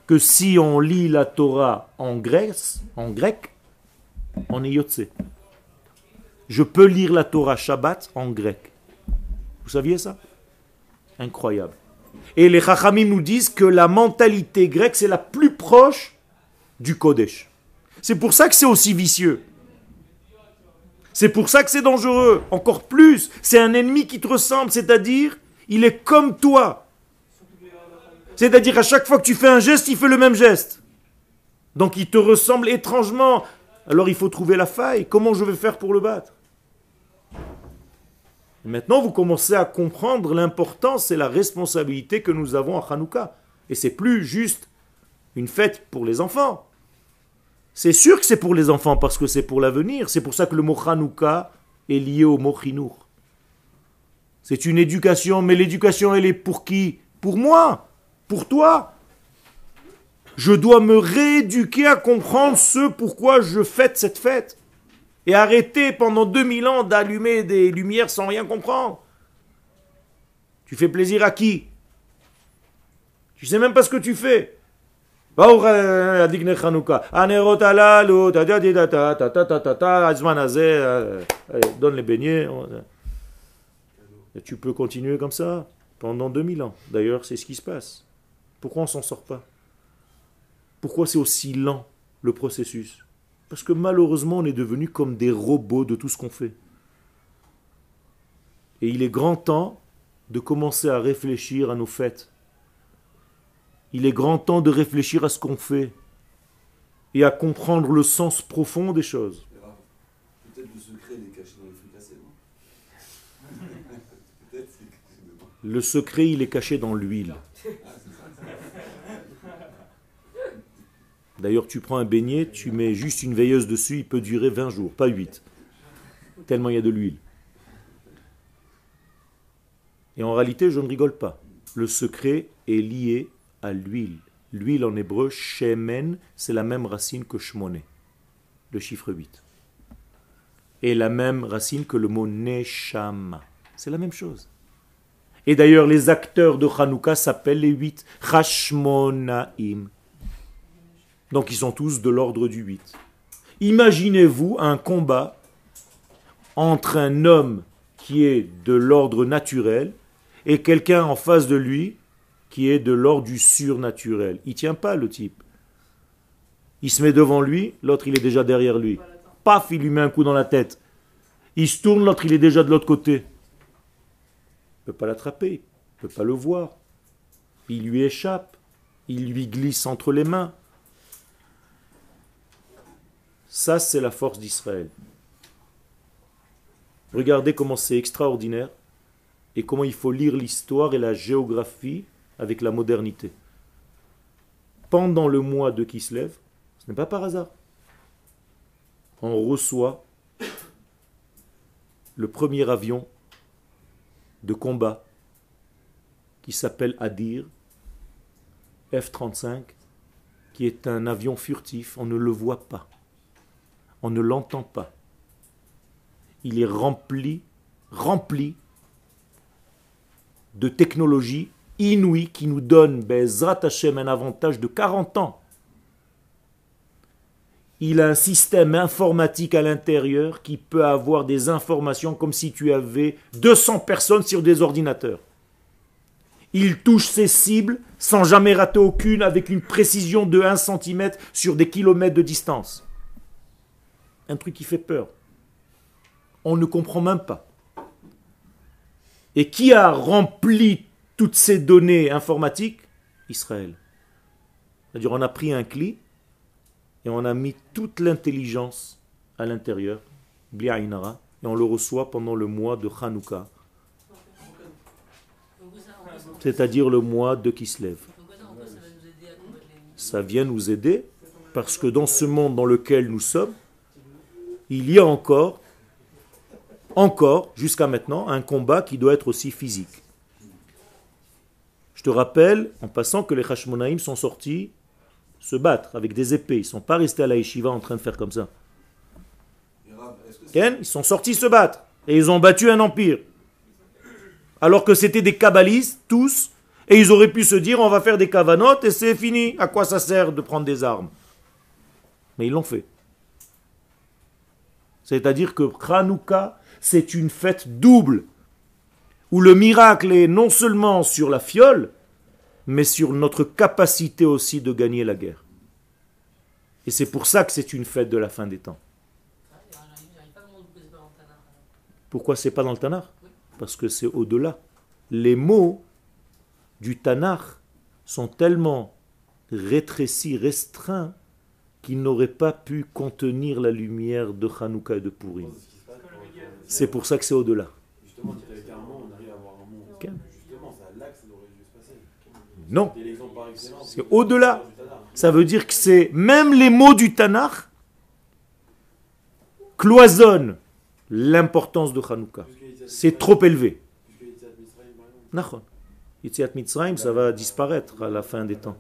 que si on lit la Torah en grec, en grec, on est yotze. Je peux lire la Torah Shabbat en grec. Vous saviez ça? Incroyable. Et les Chachamim nous disent que la mentalité grecque, c'est la plus proche du Kodesh. C'est pour ça que c'est aussi vicieux. C'est pour ça que c'est dangereux. Encore plus, c'est un ennemi qui te ressemble, c'est-à-dire, il est comme toi. C'est-à-dire, à chaque fois que tu fais un geste, il fait le même geste. Donc, il te ressemble étrangement. Alors, il faut trouver la faille. Comment je vais faire pour le battre? Maintenant, vous commencez à comprendre l'importance et la responsabilité que nous avons à Hanouka. Et c'est plus juste une fête pour les enfants. C'est sûr que c'est pour les enfants parce que c'est pour l'avenir. C'est pour ça que le mot Hanouka est lié au mot Chinour. C'est une éducation, mais l'éducation, elle est pour qui? Pour moi, pour toi. Je dois me rééduquer à comprendre ce pourquoi je fête cette fête. Et arrêter pendant 2000 ans d'allumer des lumières sans rien comprendre. Tu fais plaisir à qui? Tu sais même pas ce que tu fais. Donne les beignets tu peux continuer comme ça pendant 2000 ans. D'ailleurs, c'est ce qui se passe. Pourquoi on s'en sort pas? Pourquoi c'est aussi lent le processus? Parce que malheureusement, on est devenu comme des robots de tout ce qu'on fait. Et il est grand temps de commencer à réfléchir à nos fêtes. Il est grand temps de réfléchir à ce qu'on fait et à comprendre le sens profond des choses. Mais Raph, Peut-être le secret il est caché dans les fricassés, non Peut-être c'est caché dedans. Le secret, il est caché dans l'huile. D'ailleurs, tu prends un beignet, tu mets juste une veilleuse dessus, il peut durer 20 jours, pas 8. Tellement il y a de l'huile. Et en réalité, je ne rigole pas. Le secret est lié à l'huile. L'huile en hébreu, shemen, c'est la même racine que shmoné, le chiffre 8. Et la même racine que le mot neshama. C'est la même chose. Et d'ailleurs, les acteurs de Hanouka s'appellent les huit. Hashmonaim. Donc ils sont tous de l'ordre du 8. Imaginez-vous un combat entre un homme qui est de l'ordre naturel et quelqu'un en face de lui qui est de l'ordre du surnaturel. Il tient pas le type. Il se met devant lui, l'autre il est déjà derrière lui. Paf, il lui met un coup dans la tête. Il se tourne, l'autre il est déjà de l'autre côté. Peut pas l'attraper, ne peut pas le voir. Il lui échappe, il lui glisse entre les mains. Ça, c'est la force d'Israël. Regardez comment c'est extraordinaire. et comment il faut lire l'histoire et la géographie avec la modernité. Pendant le mois de Kislev, ce n'est pas par hasard, on reçoit le premier avion de combat qui s'appelle Adir, F-35, qui est un avion furtif, on ne le voit pas, on ne l'entend pas. Il est rempli, rempli de technologies inouïes qui nous donnent Bezrat Hashem, un avantage de 40 ans. Il a un système informatique à l'intérieur qui peut avoir des informations comme si tu avais 200 personnes sur des ordinateurs. Il touche ses cibles sans jamais rater aucune avec une précision de 1 cm sur des kilomètres de distance. Un truc qui fait peur. On ne comprend même pas. Et qui a rempli toutes ces données informatiques? Israël. C'est-à-dire on a pris un cli et on a mis toute l'intelligence à l'intérieur, Bli'ainara, et on le reçoit pendant le mois de Hanouka, c'est-à-dire le mois de Kislev. Ça vient nous aider parce que dans ce monde dans lequel nous sommes, il y a encore, encore, jusqu'à maintenant, un combat qui doit être aussi physique. Je te rappelle, en passant, que les Hashmonaïm sont sortis se battre avec des épées. Ils ne sont pas restés à la yeshiva en train de faire comme ça. Ils sont sortis se battre. Et ils ont battu un empire. Alors que c'était des kabbalistes, tous. Et ils auraient pu se dire, on va faire des cavanotes et c'est fini. À quoi ça sert de prendre des armes? Mais ils l'ont fait. C'est-à-dire que Hanouka, c'est une fête double. Où le miracle est non seulement sur la fiole, mais sur notre capacité aussi de gagner la guerre. Et c'est pour ça que c'est une fête de la fin des temps. Pourquoi c'est pas dans le Tanakh, Parce que c'est au-delà. Les mots du Tanakh sont tellement rétrécis, restreints, qu'ils n'auraient pas pu contenir la lumière de Hanouka et de Purim. C'est pour ça que c'est au-delà. Justement, tu avec un mot, on arrive à avoir un mot. Ok. Justement, c'est là que ça aurait dû se passer. Non, C'est au-delà. Ça veut dire que c'est même les mots du Tanakh cloisonnent l'importance de Hanouka. C'est trop élevé. Yitzhak Mitzrayim, ça va disparaître à la fin des temps.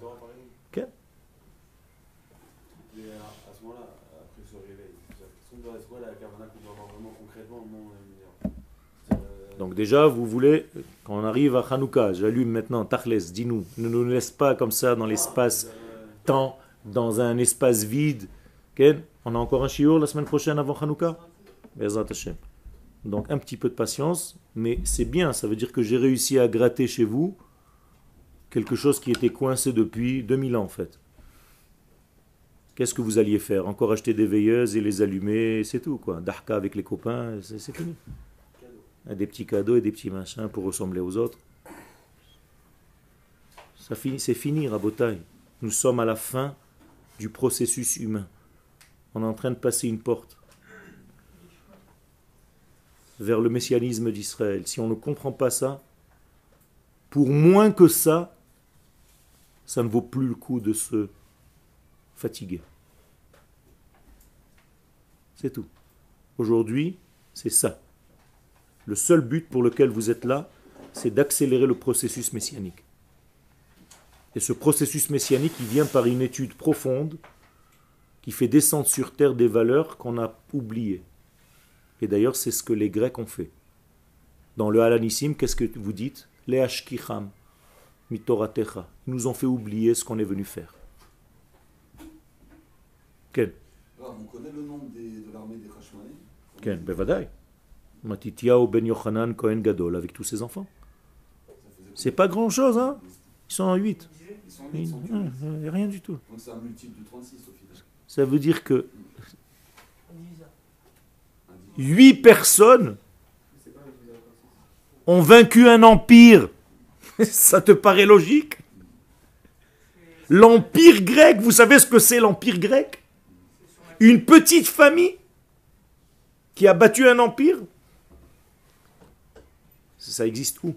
Donc déjà, vous voulez, on arrive à Hanouka, j'allume maintenant, Tachles, dis-nous, ne nous laisse pas comme ça dans l'espace euh, temps, dans un espace vide. Ken, on a encore un shiur la semaine prochaine avant Hanouka? Donc un petit peu de patience, mais c'est bien, ça veut dire que j'ai réussi à gratter chez vous quelque chose qui était coincé depuis 2000 ans en fait. Qu'est-ce que vous alliez faire? Encore acheter des veilleuses et les allumer, c'est tout quoi. Darka avec les copains, c'est fini. Des petits cadeaux et des petits machins pour ressembler aux autres. Ça c'est fini, Rabotai. Nous sommes à la fin du processus humain. On est en train de passer une porte vers le messianisme d'Israël. Si on ne comprend pas ça, pour moins que ça, ça ne vaut plus le coup de se fatiguer. C'est tout. Aujourd'hui, c'est ça. Le seul but pour lequel vous êtes là, c'est d'accélérer le processus messianique. Et ce processus messianique, il vient par une étude profonde qui fait descendre sur terre des valeurs qu'on a oubliées. Et d'ailleurs, c'est ce que les Grecs ont fait. Dans le Halanissim, qu'est-ce que vous dites? Les Ashkicham, Mitoratecha. Ils nous ont fait oublier ce qu'on est venu faire. Ken, Rav, on connaît le nom de l'armée des Hashmonaïm Ken, Bevadai. Matityahu ben Yochanan Kohen Gadol avec tous ses enfants. C'est pas grand chose, hein Ils sont en 8. Ils sont, ils sont huit. Rien du tout. Donc c'est un multiple de 36 au final. Ça veut dire que On divise ça. Un divisé. 8 personnes ont vaincu un empire. (laughs) Ça te paraît logique? L'empire grec, vous savez ce que c'est l'empire grec? Une petite famille qui a battu un empire? Ça existe où?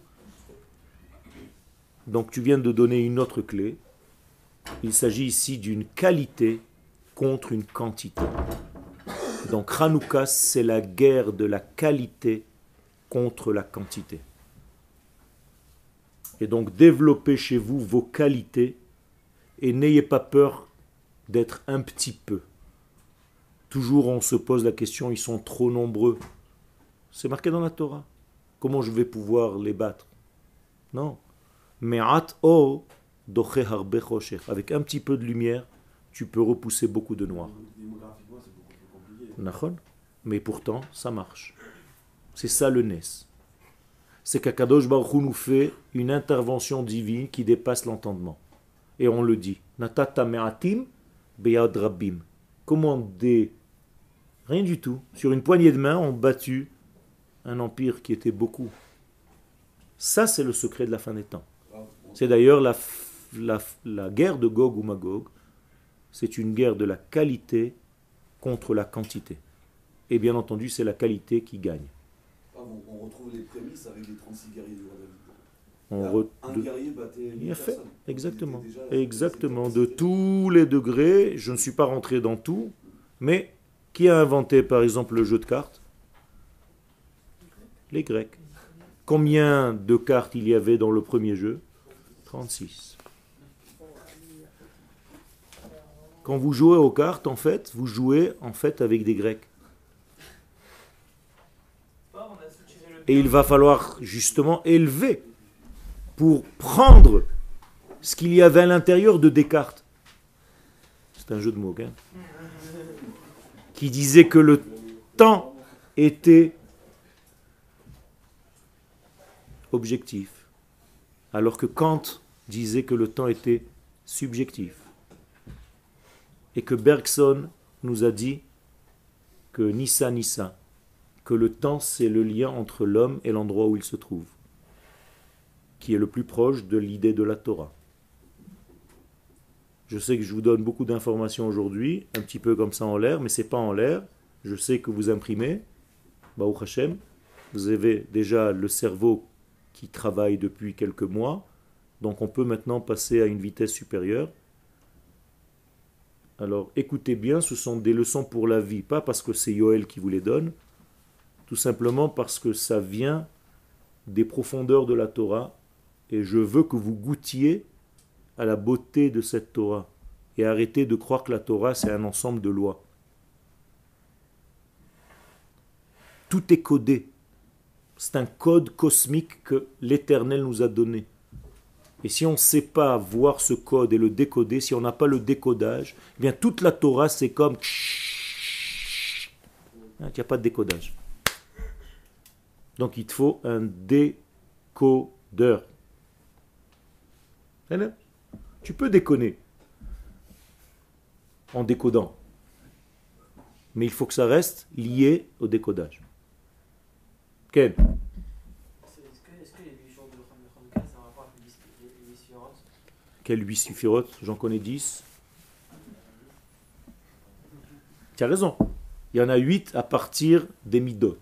Donc tu viens de donner une autre clé. Il s'agit ici d'une qualité contre une quantité. Donc Hanouka, c'est la guerre de la qualité contre la quantité. Et donc développez chez vous vos qualités et n'ayez pas peur d'être un petit peu. Toujours on se pose la question, ils sont trop nombreux. C'est marqué dans la Torah. Comment je vais pouvoir les battre? Non. Me'at o. Avec un petit peu de lumière, tu peux repousser beaucoup de noir. Mais pourtant, ça marche. C'est ça le Nes. C'est qu'Akadosh Baruch Hu nous fait une intervention divine qui dépasse l'entendement. Et on le dit. Natata me'atim beyad rabbim. Comment des... Rien du tout. Sur une poignée de main, ont battu un empire qui était beaucoup. Ça, c'est le secret de la fin des temps. Ah, C'est d'ailleurs la, guerre de Gog ou Magog. C'est une guerre de la qualité contre la quantité. Et bien entendu, c'est la qualité qui gagne. ah, on retrouve les prémices avec les 36 guerriers du roi David. On Là, re- Un guerrier battait Il a fait, exactement. Déjà- Exactement. De tous les degrés, je ne suis pas rentré dans tout, mais qui a inventé par exemple le jeu de cartes? Les Grecs. Combien de cartes il y avait dans le premier jeu? 36. Quand vous jouez aux cartes, en fait, vous jouez en fait avec des Grecs. Et il va falloir justement élever pour prendre ce qu'il y avait à l'intérieur de Descartes. C'est un jeu de mots, hein, qui disait que le temps était objectif, alors que Kant disait que le temps était subjectif. Et que Bergson nous a dit que Nissa Nissa, que le temps c'est le lien entre l'homme et l'endroit où il se trouve, qui est le plus proche de l'idée de la Torah. Je sais que je vous donne beaucoup d'informations aujourd'hui, un petit peu comme ça en l'air, mais c'est pas en l'air. Je sais que vous imprimez, Baruch Hashem, vous avez déjà le cerveau qui travaille depuis quelques mois, donc on peut maintenant passer à une vitesse supérieure. Alors écoutez bien, ce sont des leçons pour la vie, pas parce que c'est Yoel qui vous les donne, tout simplement parce que ça vient des profondeurs de la Torah et je veux que vous goûtiez à la beauté de cette Torah et arrêtez de croire que la Torah c'est un ensemble de lois. Tout est codé. C'est un code cosmique que l'Éternel nous a donné. Et si on ne sait pas voir ce code et le décoder, si on n'a pas le décodage, eh bien toute la Torah c'est comme... Il n'y a pas de décodage. Donc il te faut un décodeur. Voilà. Tu peux déconner en décodant. Mais il faut que ça reste lié au décodage. Ken C'est- Est-ce que, est-ce que les 8 jours de Hanouka, c'est un rapport avec les huit- les huit sphirotes Quel 8 suffirotes J'en connais 10. Tu as raison. Il y en a 8 à partir des midot.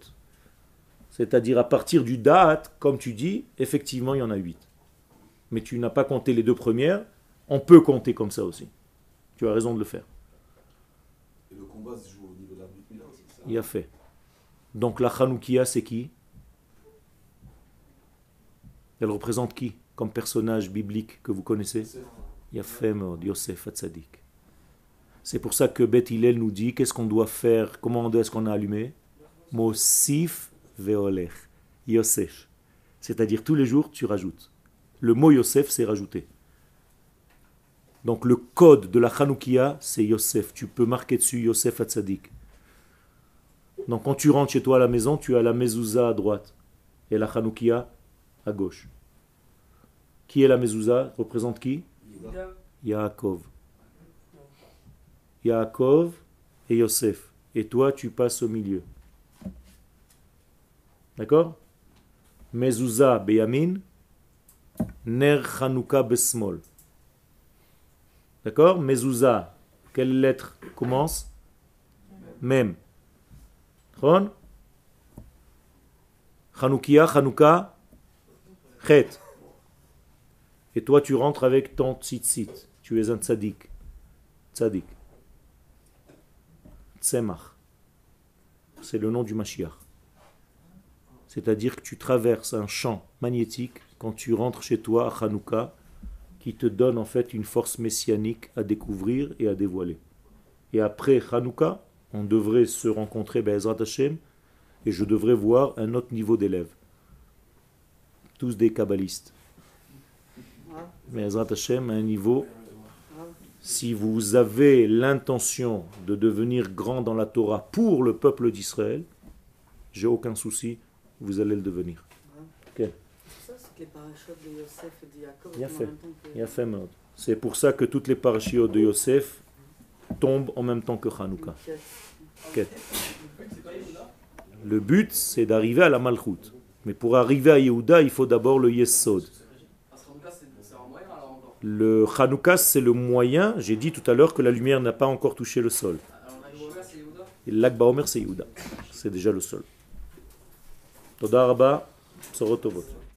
C'est-à-dire à partir du date, comme tu dis, effectivement, il y en a 8. Mais tu n'as pas compté les deux premières. On peut compter comme ça aussi. Tu as raison de le faire. Et le combat se joue au niveau de la. Il a fait. Donc la Hanoukia, c'est qui? Elle représente qui comme personnage biblique que vous connaissez? Meod, Yosef Hatzadik. C'est pour ça que Beth Hillel nous dit qu'est-ce qu'on doit faire, comment est-ce qu'on a allumé? Mosif veolech, Yosef. C'est-à-dire tous les jours tu rajoutes. Le mot Yosef c'est rajouter. Donc le code de la Hanoukia c'est Yosef. Tu peux marquer dessus Yosef Hatzadik. Donc quand tu rentres chez toi à la maison, tu as la mezouza à droite et la Hanoukia à gauche. Qui est la mezouza? Représente qui? Yaakov. Yaakov et Yosef. Et toi, tu passes au milieu. D'accord? Mezouza beyamin, ner Chanouka besmol. D'accord? Mezouza, quelle lettre commence? Mem. Chon Chanoukia, Chanouka, Chet. Et toi, tu rentres avec ton tzitzit. Tu es un tzaddik. Tzaddik. Tzemach. C'est le nom du Mashiach. C'est-à-dire que tu traverses un champ magnétique quand tu rentres chez toi à Hanouka qui te donne en fait une force messianique à découvrir et à dévoiler. Et après Hanouka, on devrait se rencontrer Be'ezrat Hashem et je devrais voir un autre niveau d'élèves tous des kabbalistes. Mais Hashem à un niveau, si vous avez l'intention de devenir grand dans la Torah pour le peuple d'Israël, j'ai aucun souci, vous allez le devenir. C'est pour ça que toutes les parachiotes de Yosef tombent en même temps que Hanouka. Le but, c'est d'arriver à la Malchut. Mais pour arriver à Yehuda, il faut d'abord le Yesod. Le Hanouka, c'est le moyen. J'ai dit tout à l'heure que la lumière n'a pas encore touché le sol. Et l'Akba Omer, c'est Yehuda. C'est déjà le sol. Toda Rabba, Sorot Tovot.